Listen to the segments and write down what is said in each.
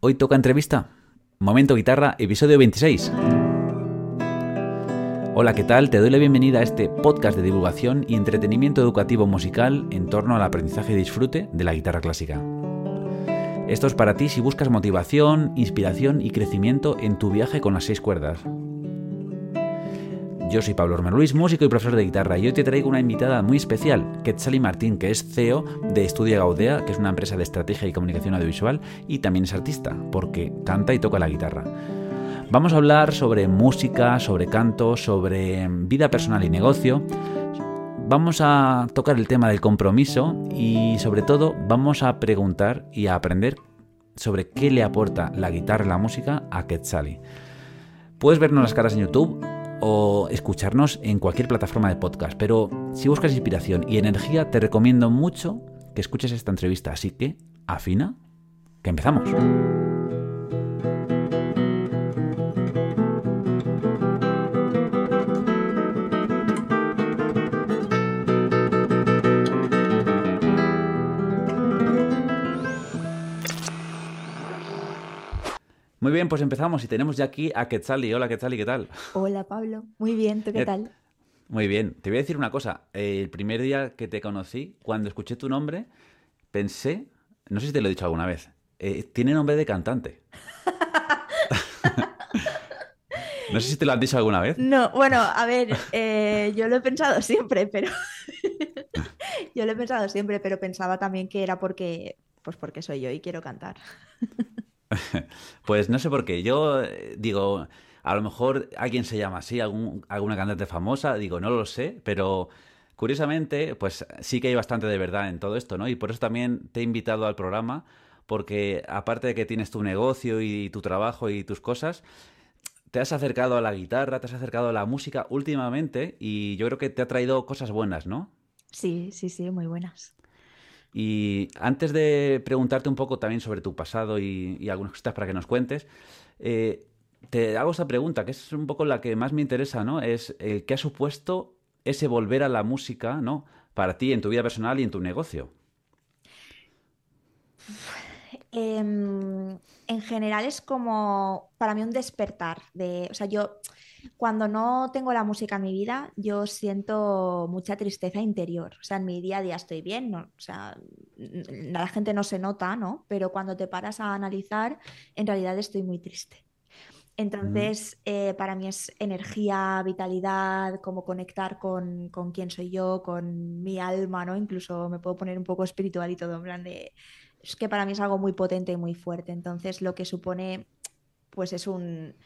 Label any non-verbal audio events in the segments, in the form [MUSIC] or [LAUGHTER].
Hoy toca entrevista. Momento Guitarra, episodio 26. Hola, ¿qué tal? Te doy la bienvenida a este podcast de divulgación y entretenimiento educativo musical en torno al aprendizaje y disfrute de la guitarra clásica. Esto es para ti si buscas motivación, inspiración y crecimiento en tu viaje con las seis cuerdas. Yo soy Pablo Romero Luis, músico y profesor de guitarra, y hoy te traigo una invitada muy especial, Quetzali Martín, que es CEO de Estudia Gaudea, que es una empresa de estrategia y comunicación audiovisual, y también es artista, porque canta y toca la guitarra. Vamos a hablar sobre música, sobre canto, sobre vida personal y negocio. Vamos a tocar el tema del compromiso y sobre todo vamos a preguntar y a aprender sobre qué le aporta la guitarra y la música a Quetzali. Puedes vernos las caras en YouTube o escucharnos en cualquier plataforma de podcast. Pero si buscas inspiración y energía, te recomiendo mucho que escuches esta entrevista. Así que, afina, que empezamos. Bien, pues empezamos y tenemos ya aquí a Quetzali. Hola Quetzali, ¿qué tal? Hola Pablo, muy bien, ¿tú qué Eh, tal? Muy bien, te voy a decir una cosa. El primer día que te conocí, cuando escuché tu nombre, pensé, no sé si te lo he dicho alguna vez, eh, tiene nombre de cantante. [LAUGHS] No sé si te lo han dicho alguna vez. No, bueno, a ver, eh, yo lo he pensado siempre, pero [LAUGHS] yo lo he pensado siempre, pero pensaba también que era porque, pues porque soy yo y quiero cantar. [LAUGHS] Pues no sé por qué. Yo eh, digo, a lo mejor alguien se llama así, alguna cantante famosa, digo, no lo sé, pero curiosamente, pues sí que hay bastante de verdad en todo esto, ¿no? Y por eso también te he invitado al programa, porque aparte de que tienes tu negocio y tu trabajo y tus cosas, te has acercado a la guitarra, te has acercado a la música últimamente y yo creo que te ha traído cosas buenas, ¿no? Sí, sí, sí, muy buenas. Y antes de preguntarte un poco también sobre tu pasado y, y algunas cositas para que nos cuentes, eh, te hago esa pregunta, que es un poco la que más me interesa, ¿no? Es eh, ¿qué ha supuesto ese volver a la música, ¿no? Para ti en tu vida personal y en tu negocio. Em, en general es como para mí un despertar de, o sea, yo cuando no tengo la música en mi vida, yo siento mucha tristeza interior. O sea, en mi día a día estoy bien, no, o sea, la gente no se nota, ¿no? Pero cuando te paras a analizar, en realidad estoy muy triste. Mm, Entonces, eh, para mí es energía, vitalidad, como conectar con, con quién soy yo, con mi alma, ¿no? Incluso me puedo poner un poco espiritual y todo, en plan de... Es que para mí es algo muy potente y muy fuerte. Entonces, lo que supone, pues es un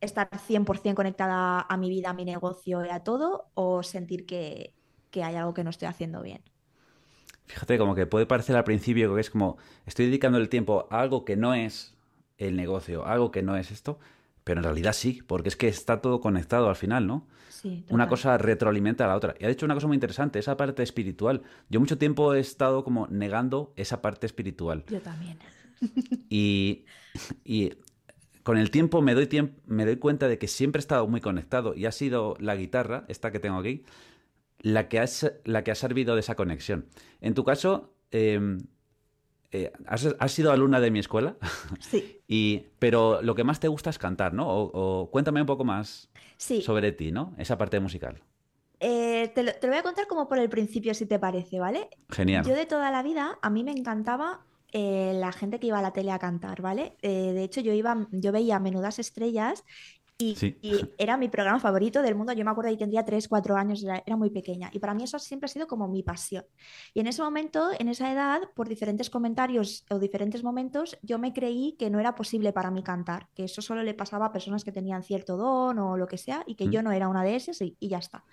estar 100% conectada a mi vida, a mi negocio y a todo, o sentir que, que hay algo que no estoy haciendo bien. Fíjate, como que puede parecer al principio que es como estoy dedicando el tiempo a algo que no es el negocio, algo que no es esto, pero en realidad sí, porque es que está todo conectado al final, ¿no? Sí, una cosa retroalimenta a la otra. Y ha dicho una cosa muy interesante, esa parte espiritual. Yo mucho tiempo he estado como negando esa parte espiritual. Yo también. Y, y con el tiempo me doy, tiemp- me doy cuenta de que siempre he estado muy conectado y ha sido la guitarra, esta que tengo aquí, la que la que ha servido de esa conexión. En tu caso, eh, eh, has, has sido alumna de mi escuela, [LAUGHS] Sí, y, pero lo que más te gusta es cantar, ¿no? O, o cuéntame un poco más sí. sobre ti, ¿no? Esa parte musical. Eh, te lo, te lo voy a contar como por el principio, si te parece, ¿vale? Yo Genial. de toda la vida, a mí me encantaba eh, la gente que iba a la tele a cantar, ¿vale? Eh, de hecho, yo iba, yo veía Menudas Estrellas y, Sí. y era mi programa favorito del mundo. Yo me acuerdo que tendría 3 4 años, era, era muy pequeña. Y para mí eso siempre ha sido como mi pasión. Y en ese momento, en esa edad, por diferentes comentarios o diferentes momentos, yo me creí que no era posible para mí cantar, que eso solo le pasaba a personas que tenían cierto don o lo que sea, y que Mm. yo no era una de esas y, y ya está.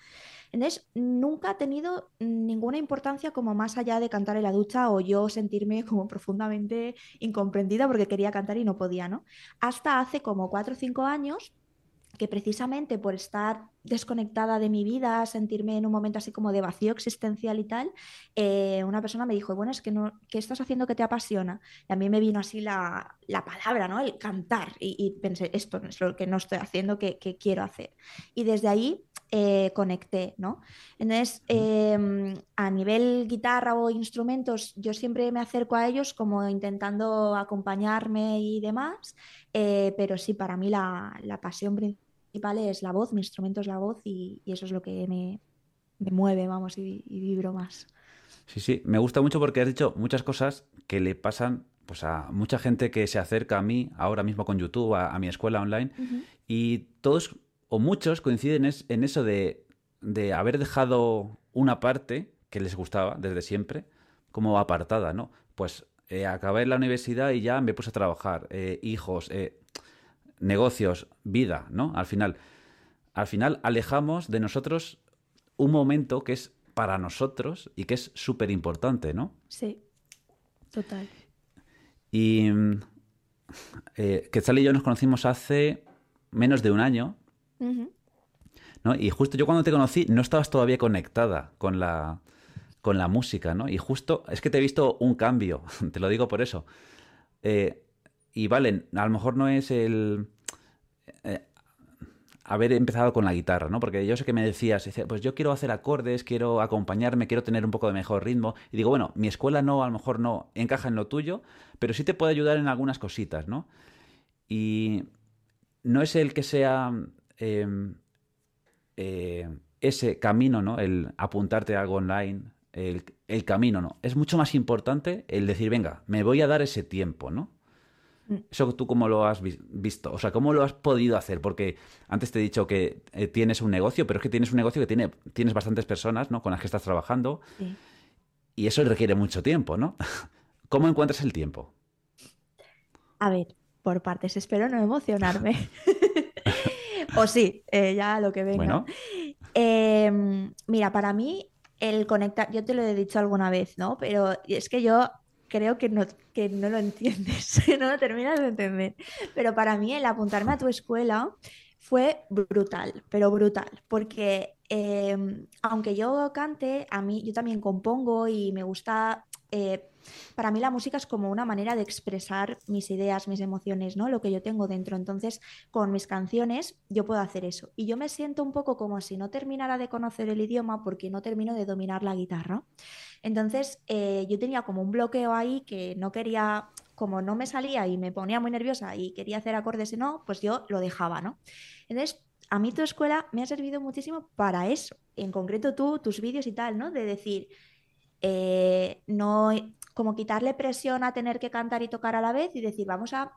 Entonces, nunca ha tenido ninguna importancia como más allá de cantar en la ducha o yo sentirme como profundamente incomprendida porque quería cantar y no podía, ¿no? Hasta hace como cuatro o cinco años que precisamente por estar desconectada de mi vida, sentirme en un momento así como de vacío existencial y tal, eh, una persona me dijo, bueno, es que no, ¿qué estás haciendo que te apasiona? Y a mí me vino así la, palabra, ¿no? El cantar. Y, pensé, esto es lo que no estoy haciendo, que, quiero hacer. Y desde ahí eh, conecté, ¿no? Entonces, em, a nivel guitarra o instrumentos, yo siempre me acerco a ellos como intentando acompañarme y demás, eh, pero sí, para mí la, la pasión principal principal es la voz, mi instrumento es la voz y, eso es lo que me, mueve, vamos, y, vibro más. Sí, sí, me gusta mucho porque has dicho muchas cosas que le pasan pues, a mucha gente que se acerca a mí ahora mismo con YouTube, a, mi escuela online, y todos o muchos coinciden en eso de, haber dejado una parte que les gustaba desde siempre como apartada, ¿no? Pues eh, acabé la universidad y ya me puse a trabajar, eh, hijos, eh, negocios, vida, ¿no? Al final, al final alejamos de nosotros un momento que es para nosotros y que es súper importante, ¿no? Sí, total. Y eh, Quetzal y yo nos conocimos hace menos de un año, ¿no? Y justo yo cuando te conocí no estabas todavía conectada con la, con la música, ¿no? Y justo es que te he visto un cambio, [LAUGHS] te lo digo por eso. Eh, y vale, a lo mejor no es el eh, haber empezado con la guitarra, ¿no? Porque yo sé que me decías, pues yo quiero hacer acordes, quiero acompañarme, quiero tener un poco de mejor ritmo. Y digo, bueno, mi escuela no, a lo mejor no encaja en lo tuyo, pero sí te puede ayudar en algunas cositas, ¿no? Y no es el que sea em, eh, ese camino, ¿no? El apuntarte a algo online, el, el camino, ¿no? Es mucho más importante el decir, venga, me voy a dar ese tiempo, ¿no? ¿Eso tú cómo lo has visto? O sea, ¿cómo lo has podido hacer? Porque antes te he dicho que eh, tienes un negocio, pero es que tienes un negocio que tiene, tienes bastantes personas ¿no? con las que estás trabajando y eso requiere mucho tiempo, ¿no? [LAUGHS] ¿Cómo encuentras el tiempo? A ver, por partes, espero no emocionarme. [LAUGHS] [LAUGHS] o sí, eh, ya lo que venga. Em, mira, para mí el conectar, yo te lo he dicho alguna vez, ¿no? Pero es que yo creo que no, que no lo entiendes, [LAUGHS] no lo terminas de entender. Pero para mí el apuntarme a tu escuela fue brutal, pero brutal, porque em, aunque yo cante, a mí yo también compongo y me gusta eh, para mí la música es como una manera de expresar mis ideas, mis emociones, ¿no? Lo que yo tengo dentro. Entonces, con mis canciones yo puedo hacer eso. Y yo me siento un poco como si no terminara de conocer el idioma porque no termino de dominar la guitarra. Entonces, eh, yo tenía como un bloqueo ahí que no quería, como no me salía y me ponía muy nerviosa y quería hacer acordes y no, pues yo lo dejaba, ¿no? Entonces, a mí tu escuela me ha servido muchísimo para eso. En concreto tú, tus vídeos y tal, ¿no? De decir, eh, no como quitarle presión a tener que cantar y tocar a la vez y decir, vamos a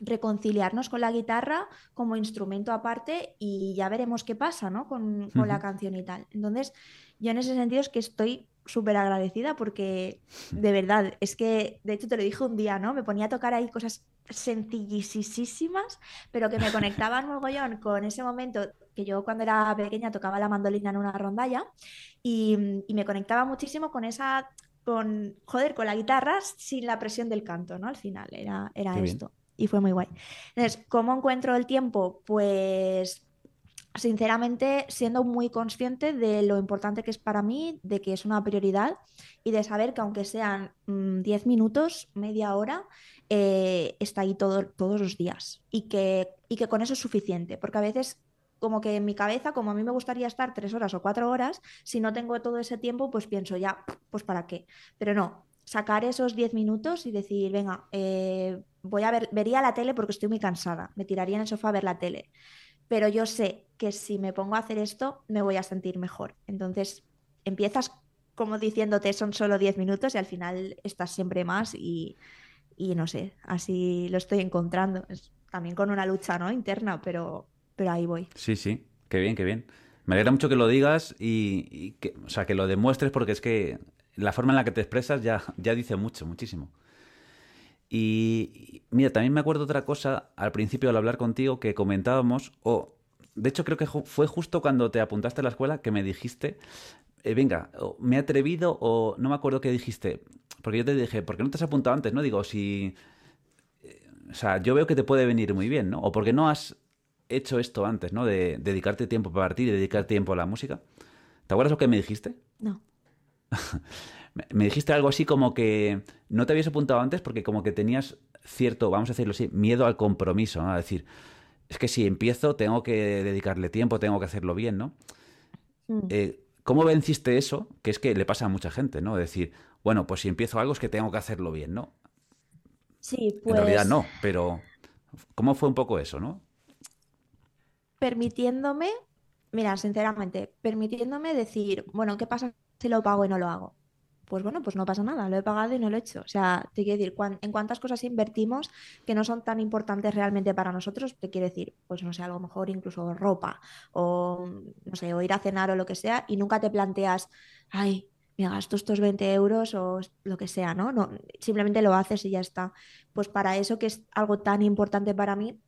reconciliarnos con la guitarra como instrumento aparte y ya veremos qué pasa ¿no? con, la canción y tal. Entonces, yo en ese sentido es que estoy súper agradecida porque de verdad, es que de hecho te lo dije un día, ¿no? Me ponía a tocar ahí cosas sencillisísimas, pero que me conectaban mogollón con ese momento que yo cuando era pequeña tocaba la mandolina en una rondalla y, y me conectaba muchísimo con esa con, joder, con la guitarra sin la presión del canto, ¿no? Al final era, era esto. Y fue muy guay. Entonces, ¿cómo encuentro el tiempo? Pues sinceramente siendo muy consciente de lo importante que es para mí, de que es una prioridad y de saber que aunque sean 10 mm, minutos, media hora, eh, está ahí todo, todos los días y que, y que con eso es suficiente, porque a veces como que en mi cabeza, como a mí me gustaría estar tres horas o cuatro horas, si no tengo todo ese tiempo, pues pienso ya, pues para qué. Pero no, sacar esos diez minutos y decir, venga, eh, voy a ver, vería la tele porque estoy muy cansada, me tiraría en el sofá a ver la tele. Pero yo sé que si me pongo a hacer esto, me voy a sentir mejor. Entonces, empiezas como diciéndote son solo diez minutos y al final estás siempre más y, y no sé, así lo estoy encontrando. También con una lucha ¿no? interna, pero, pero ahí voy. Sí, sí, qué bien, qué bien. Me alegra mucho que lo digas y, que, o sea, que lo demuestres porque es que la forma en la que te expresas ya, ya dice mucho, muchísimo. Y mira, también me acuerdo otra cosa al principio al hablar contigo que comentábamos, o de hecho creo que fue justo cuando te apuntaste a la escuela que me dijiste, eh, venga, me he atrevido o no me acuerdo qué dijiste, porque yo te dije, ¿por qué no te has apuntado antes? No digo, si... Eh, o sea, yo veo que te puede venir muy bien, ¿no? O porque no has hecho esto antes, ¿no? De dedicarte tiempo para ti, de dedicar tiempo a la música. ¿Te acuerdas lo que me dijiste? No. [LAUGHS] me dijiste algo así como que no te habías apuntado antes porque como que tenías cierto, vamos a decirlo así, miedo al compromiso, ¿no? A decir, es que si empiezo tengo que dedicarle tiempo, tengo que hacerlo bien, ¿no? Mm. Eh, ¿Cómo venciste eso? Que es que le pasa a mucha gente, ¿no? Decir, bueno, pues si empiezo algo es que tengo que hacerlo bien, ¿no? Sí, pues... En realidad no, pero ¿cómo fue un poco eso, no? Permitiéndome, mira, sinceramente, permitiéndome decir, bueno, ¿qué pasa si lo pago y no lo hago? pues bueno, pues no pasa nada, lo he pagado y no lo he hecho. O sea, te quiero decir, en cuántas cosas invertimos que no son tan importantes realmente para nosotros, te quiero decir, pues no sé, a lo mejor incluso ropa o, no sé, o ir a cenar o lo que sea, y nunca te planteas, ay, me gasto estos 20 euros o lo que sea, ¿no? no simplemente lo haces y ya está. Pues para eso que es algo tan importante para mí,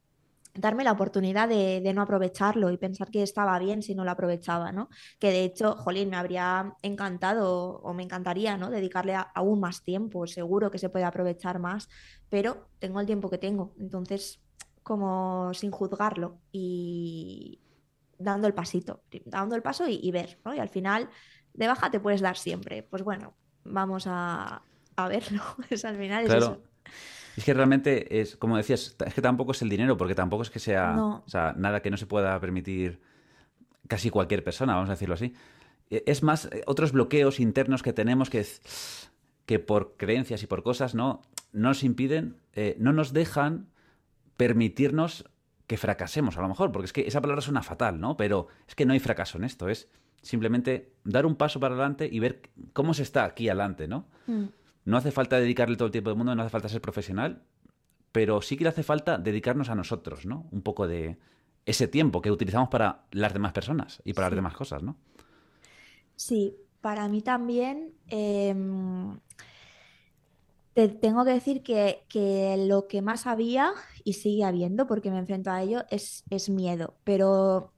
darme la oportunidad de, no aprovecharlo y pensar que estaba bien si no lo aprovechaba, ¿no? Que de hecho, jolín, me habría encantado o me encantaría, ¿no? Dedicarle aún más tiempo, seguro que se puede aprovechar más, pero tengo el tiempo que tengo, entonces como sin juzgarlo y dando el pasito, dando el paso y, ver, ¿no? Y al final, de baja te puedes dar siempre, pues bueno, vamos a, a verlo, [LAUGHS] es al final es eso. Es que realmente es, como decías, es que tampoco es el dinero, porque tampoco es que sea, nada que no se pueda permitir casi cualquier persona, vamos a decirlo así. E, es más, eh, otros bloqueos internos que tenemos que, que por creencias y por cosas no, nos impiden, eh, no nos dejan permitirnos que fracasemos, a lo mejor, porque es que esa palabra suena fatal, ¿no? Pero es que no hay fracaso en esto, es simplemente dar un paso para adelante y ver cómo se está aquí adelante, ¿no? Mm. No hace falta dedicarle todo el tiempo del mundo, no hace falta ser profesional, pero sí que le hace falta dedicarnos a nosotros, ¿no? Un poco de ese tiempo que utilizamos para las demás personas y para las demás cosas, ¿no? Sí, para mí también em, te tengo que decir que, lo que más había y sigue habiendo, porque me enfrento a ello, es, es miedo. Pero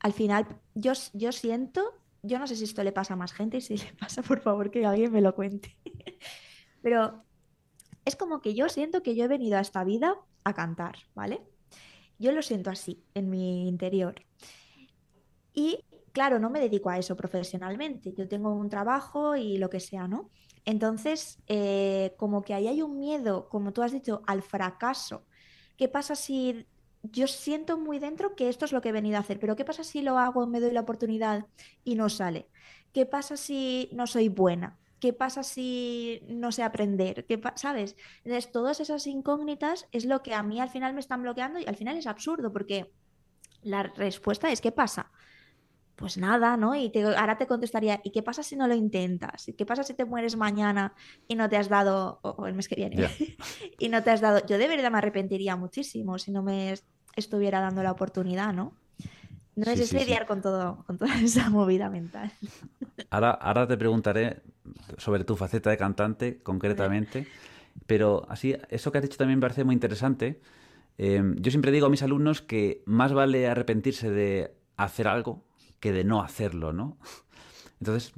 al final yo, yo siento, yo no sé si esto le pasa a más gente y si le [LAUGHS] pasa, por favor, que alguien me lo cuente. Pero es como que yo siento que yo he venido a esta vida a cantar, ¿vale? Yo lo siento así, en mi interior. Y claro, no me dedico a eso profesionalmente. Yo tengo un trabajo y lo que sea, ¿no? Entonces, eh, como que ahí hay un miedo, como tú has dicho, al fracaso. ¿Qué pasa si yo siento muy dentro que esto es lo que he venido a hacer, pero ¿qué pasa si lo hago, me doy la oportunidad y no sale? ¿Qué pasa si no soy buena? ¿Qué pasa si no sé aprender? ¿Qué ¿Sabes? Entonces, todas esas incógnitas es lo que a mí al final me están bloqueando y al final es absurdo porque la respuesta es ¿qué pasa? Pues nada, ¿no? Y ahora te contestaría, ¿y qué pasa si no lo intentas? ¿Y qué pasa si te mueres mañana y no te has dado, o, el mes que viene, [LAUGHS] y no te has dado, yo de verdad me arrepentiría muchísimo si no me estuviera dando la oportunidad, ¿no? No es lidiar con todo, con toda [LAUGHS] esa movida mental. Ahora, ahora te preguntaré sobre tu faceta de cantante concretamente, pero así, eso que has dicho también me parece muy interesante. Em, yo siempre digo a mis alumnos que más vale arrepentirse de hacer algo que de no hacerlo, ¿no? Entonces,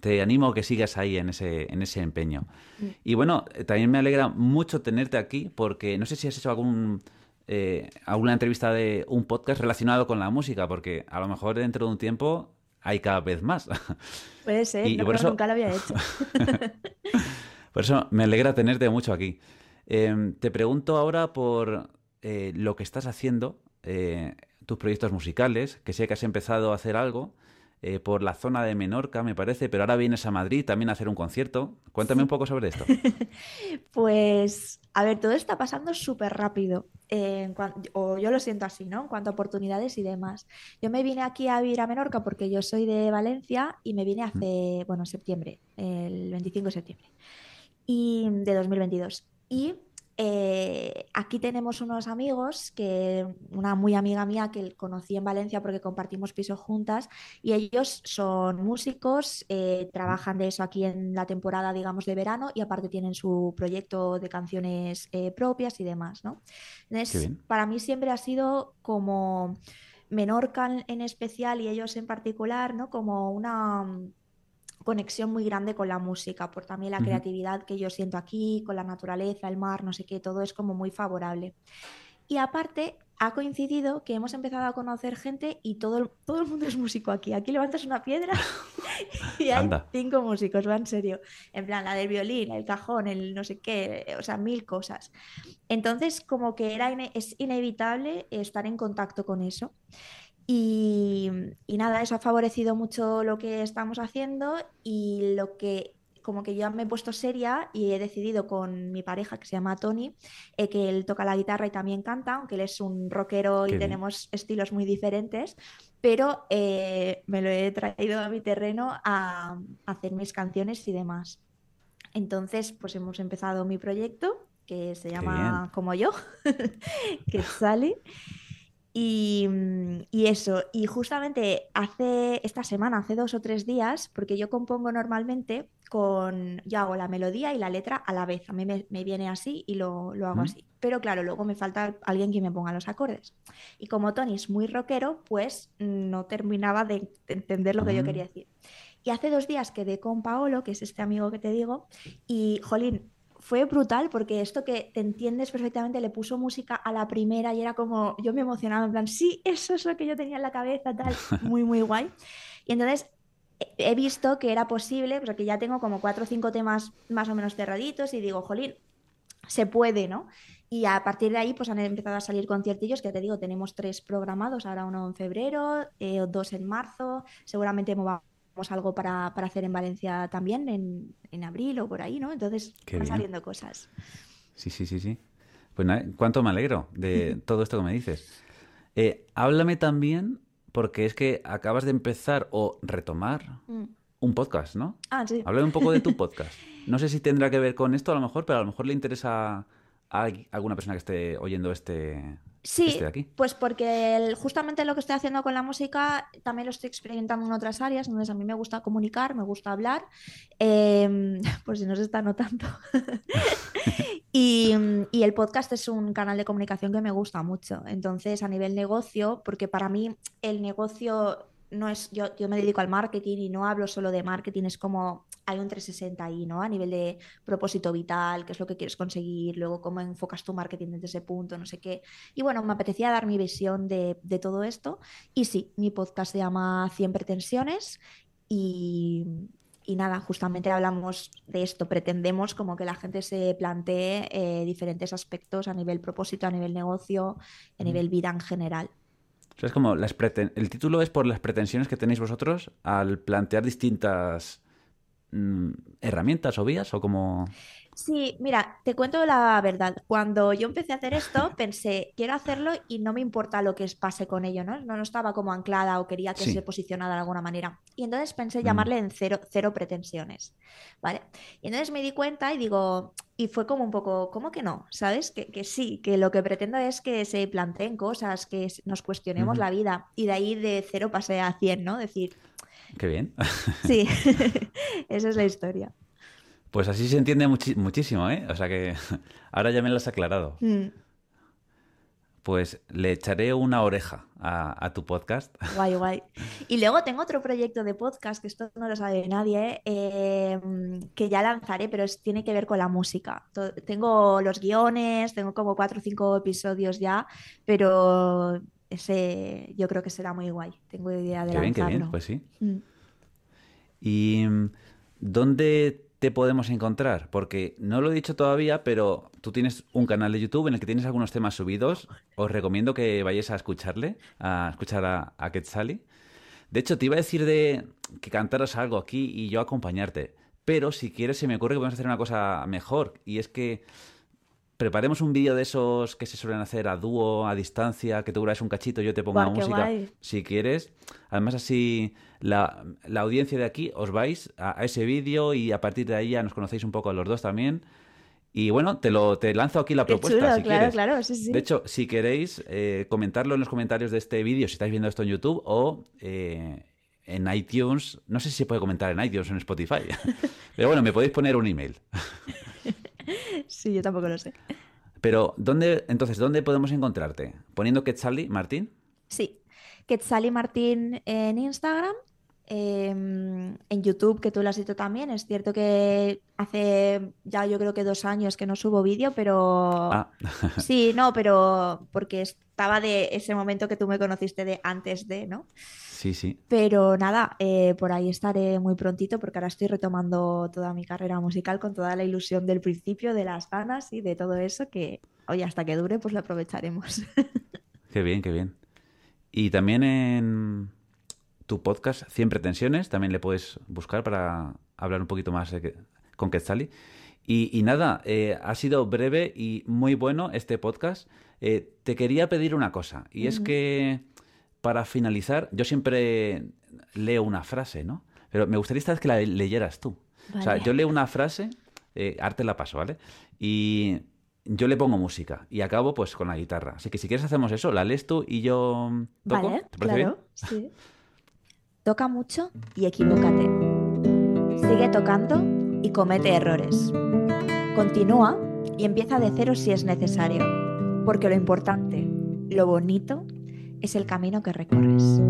te animo a que sigas ahí en ese, en ese empeño. Mm. Y bueno, también me alegra mucho tenerte aquí porque no sé si has hecho algún eh, alguna entrevista de un podcast relacionado con la música, porque a lo mejor dentro de un tiempo hay cada vez más. [LAUGHS] Puede ser, y, por eso... nunca lo había [LAUGHS] hecho. [LAUGHS] por eso me alegra tenerte mucho aquí. Em, te pregunto ahora por eh, lo que estás haciendo, eh, tus proyectos musicales, que sé que has empezado a hacer algo. Eh, por la zona de Menorca, me parece, pero ahora vienes a Madrid también a hacer un concierto. Cuéntame un poco sobre esto. pues, a ver, todo está pasando súper rápido, o yo lo siento así, ¿no? En cuanto a oportunidades y demás. Yo me vine aquí a vivir a Menorca porque yo soy de Valencia y me vine hace, bueno, septiembre, el 25 de septiembre, y de 2022. Y eh, aquí tenemos unos amigos, que una muy amiga mía que conocí en Valencia porque compartimos piso juntas y ellos son músicos, eh, trabajan de eso aquí en la temporada, digamos, de verano y aparte tienen su proyecto de canciones eh, propias y demás, ¿no? Entonces, para mí siempre ha sido como Menorca en especial y ellos en particular, ¿no? Como una conexión muy grande con la música, por también la creatividad que yo siento aquí, con la naturaleza, el mar, no sé qué, todo es como muy favorable. Y aparte, ha coincidido que hemos empezado a conocer gente y todo el, todo el mundo es músico aquí. Aquí levantas una piedra [LAUGHS] y hay cinco músicos, va en serio. En plan, la del violín, el cajón, el no sé qué, o sea, mil cosas. Entonces, como que era es inevitable estar en contacto con eso. Y, y, nada, eso ha favorecido mucho lo que estamos haciendo y lo que como que yo me he puesto seria y he decidido con mi pareja que se llama Tony, eh, que él toca la guitarra y también canta, aunque él es un rockero y tenemos estilos muy diferentes, pero eh, me lo he traído a mi terreno a, hacer mis canciones y demás. Entonces, pues hemos empezado mi proyecto que se llama Como yo, [LAUGHS] que sale. Y, y, eso, y justamente hace esta semana, hace dos o tres días, porque yo compongo normalmente con, yo hago la melodía y la letra a la vez, a mí me, viene así y lo, hago así. Pero claro, luego me falta alguien que me ponga los acordes. Y como Tony es muy rockero, pues no terminaba de entender lo que yo quería decir. Y hace dos días quedé con Paolo, que es este amigo que te digo, y Jolín, fue brutal porque esto que te entiendes perfectamente le puso música a la primera y era como, yo me emocionaba en plan, sí, eso es lo que yo tenía en la cabeza, tal, [LAUGHS] muy, muy guay. Y entonces he visto que era posible, porque ya tengo como cuatro o cinco temas más o menos cerraditos y digo, jolín, se puede, ¿no? Y a partir de ahí pues han empezado a salir conciertillos que te digo, tenemos tres programados, ahora uno en febrero, eh, dos en marzo, seguramente movamos algo para, hacer en Valencia también en, abril o por ahí, ¿no? Entonces van saliendo cosas. Sí, sí, sí, sí. Pues nada, cuánto me alegro de [LAUGHS] todo esto que me dices. Eh, háblame también porque es que acabas de empezar o retomar mm. un podcast, ¿no? Ah, sí. Háblame un poco de tu [LAUGHS] podcast. No sé si tendrá que ver con esto a lo mejor, pero a lo mejor le interesa a alguna persona que esté oyendo este, Sí, este aquí. pues porque justamente lo que estoy haciendo con la música también lo estoy experimentando en otras áreas, entonces a mí me gusta comunicar, me gusta hablar, eh, [LAUGHS] por si no se está notando. [LAUGHS] y, y, el podcast es un canal de comunicación que me gusta mucho, entonces a nivel negocio, porque para mí el negocio no es, yo, yo me dedico al marketing y no hablo solo de marketing, es como hay un 360 ahí, ¿no? A nivel de propósito vital, qué es lo que quieres conseguir, luego cómo enfocas tu marketing desde ese punto, no sé qué. Y bueno, me apetecía dar mi visión de, de todo esto. Y sí, mi podcast se llama 100 pretensiones y, y nada, justamente hablamos de esto, pretendemos como que la gente se plantee eh, diferentes aspectos a nivel propósito, a nivel negocio, a nivel vida en general. es como las el título es por las pretensiones que tenéis vosotros al plantear distintas Mm, herramientas o vías o como... Sí, mira, te cuento la verdad. Cuando yo empecé a hacer esto, [LAUGHS] pensé, quiero hacerlo y no me importa lo que pase con ello, ¿no? No, estaba como anclada o quería que se posicionara de alguna manera. Y entonces pensé mm. llamarle en cero, cero pretensiones, ¿vale? Y entonces me di cuenta y digo, y fue como un poco, ¿cómo que no? ¿Sabes? Que, que sí, que lo que pretendo es que se planteen cosas, que nos cuestionemos la vida. Y de ahí de cero pasé a cien, ¿no? Decir, Qué bien. [LAUGHS] Sí, [LAUGHS] esa es la historia. Pues así se entiende muchísimo, ¿eh? O sea que [LAUGHS] ahora ya me lo has aclarado. Mm. Pues le echaré una oreja a, tu podcast. Guay, guay. Y luego tengo otro proyecto de podcast, que esto no lo sabe nadie, eh, que ya lanzaré, pero tiene que ver con la música. Tengo los guiones, tengo como cuatro o cinco episodios ya, pero ese yo creo que será muy guay. Tengo idea de qué bien, qué bien, pues sí. Mm. ¿Y mm, dónde te podemos encontrar? Porque no lo he dicho todavía, pero tú tienes un canal de YouTube en el que tienes algunos temas subidos. Os recomiendo que vayáis a escucharle, a escuchar a, a Quetzali. De hecho, te iba a decir de que cantaras algo aquí y yo acompañarte. Pero si quieres, se me ocurre que podemos hacer una cosa mejor. Y es que preparemos un vídeo de esos que se suelen hacer a dúo, a distancia, que tú grabes un cachito, yo te pongo la música, si quieres. Además así la, audiencia de aquí os vais a, ese vídeo y a partir de ahí ya nos conocéis un poco a los dos también. Y bueno, te lo te lanzo aquí la propuesta. si claro, claro, sí, sí. De hecho, si queréis eh, comentarlo en los comentarios de este vídeo, si estáis viendo esto en YouTube o eh, en iTunes, no sé si se puede comentar en iTunes o en Spotify, [LAUGHS] pero bueno, me podéis poner un email. [LAUGHS] [LAUGHS] sí, yo tampoco lo sé. Pero, ¿dónde, entonces, ¿dónde podemos encontrarte? ¿Poniendo Quetzali Martín? Sí, Quetzali Martín en Instagram, em, en YouTube, que tú lo has dicho también. Es cierto que hace ya yo creo que dos años que no subo vídeo, pero Ah, [LAUGHS] sí, no, pero porque estaba de ese momento que tú me conociste de antes de, ¿no? Sí, sí. Pero nada, eh, por ahí estaré muy prontito porque ahora estoy retomando toda mi carrera musical con toda la ilusión del principio, de las ganas y de todo eso que, oye, hasta que dure, pues lo aprovecharemos. [LAUGHS] Qué bien, qué bien. Y también en tu podcast, 100 pretensiones, también le puedes buscar para hablar un poquito más eh, que- con Quetzali. Y, y nada, eh, ha sido breve y muy bueno este podcast. Eh, te quería pedir una cosa, y es que para finalizar, yo siempre leo una frase, ¿no? Pero me gustaría esta vez que la leyeras tú. O sea, yo leo una frase, eh, arte la paso, ¿vale? Y yo le pongo música y acabo pues con la guitarra. Así que si quieres hacemos eso, la lees tú y yo mm, toco. Vale, ¿Te parece bien? sí. Toca mucho y equivócate. Sigue tocando y comete errores. Continúa y empieza de cero si es necesario, porque lo importante, lo bonito, es el camino que recorres.